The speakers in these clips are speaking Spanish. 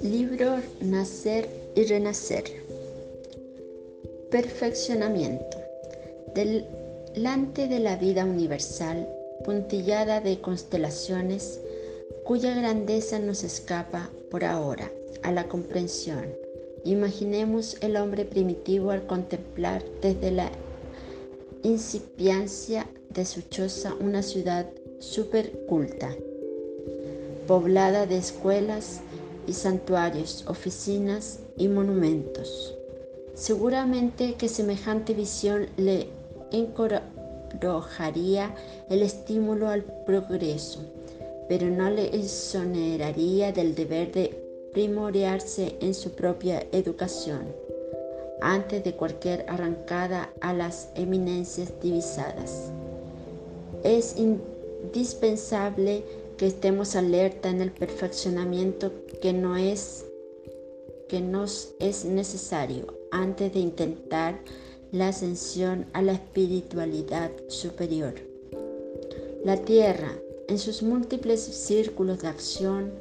Libro Nacer y Renacer. Perfeccionamiento. Delante de la vida universal, puntillada de constelaciones, cuya grandeza nos escapa por ahora a la comprensión. Imaginemos el hombre primitivo al contemplar desde la incipiancia de su choza una ciudad superculta, poblada de escuelas, y santuarios, oficinas y monumentos. Seguramente que semejante visión le encorajaría el estímulo al progreso, pero no le exoneraría del deber de primorearse en su propia educación antes de cualquier arrancada a las eminencias divisadas. Es indispensable que estemos alerta en el perfeccionamiento que no es que nos es necesario antes de intentar la ascensión a la espiritualidad superior. La Tierra, en sus múltiples círculos de acción,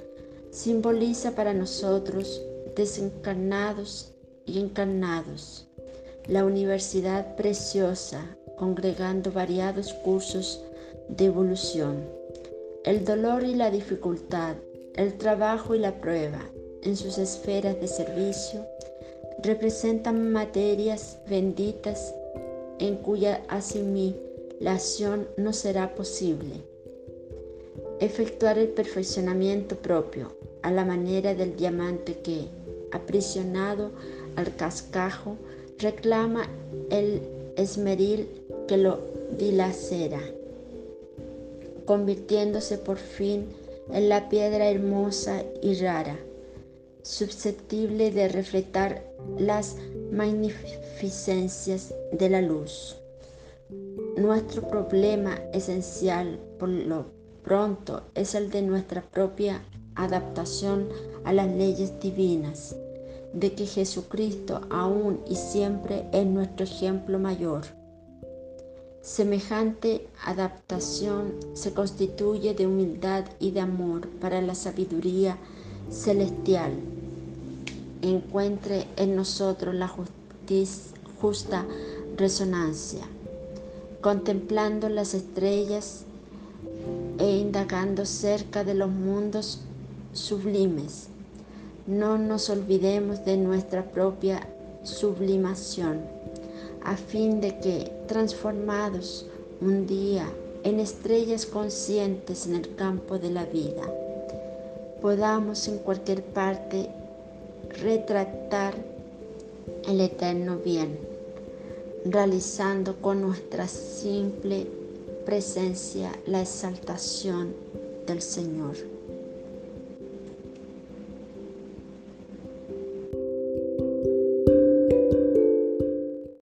simboliza para nosotros, desencarnados y encarnados, la universidad preciosa, congregando variados cursos de evolución el dolor y la dificultad, el trabajo y la prueba en sus esferas de servicio representan materias benditas en cuya asimilación no será posible. Efectuar el perfeccionamiento propio a la manera del diamante que, aprisionado al cascajo, reclama el esmeril que lo dilacera convirtiéndose por fin en la piedra hermosa y rara, susceptible de reflejar las magnificencias de la luz. Nuestro problema esencial por lo pronto es el de nuestra propia adaptación a las leyes divinas, de que Jesucristo aún y siempre es nuestro ejemplo mayor Semejante adaptación se constituye de humildad y de amor para la sabiduría celestial. Encuentre en nosotros la justa resonancia, contemplando las estrellas e indagando cerca de los mundos sublimes. No nos olvidemos de nuestra propia sublimación a fin de que, transformados un día en estrellas conscientes en el campo de la vida, podamos en cualquier parte retratar el eterno bien, realizando con nuestra simple presencia la exaltación del Señor.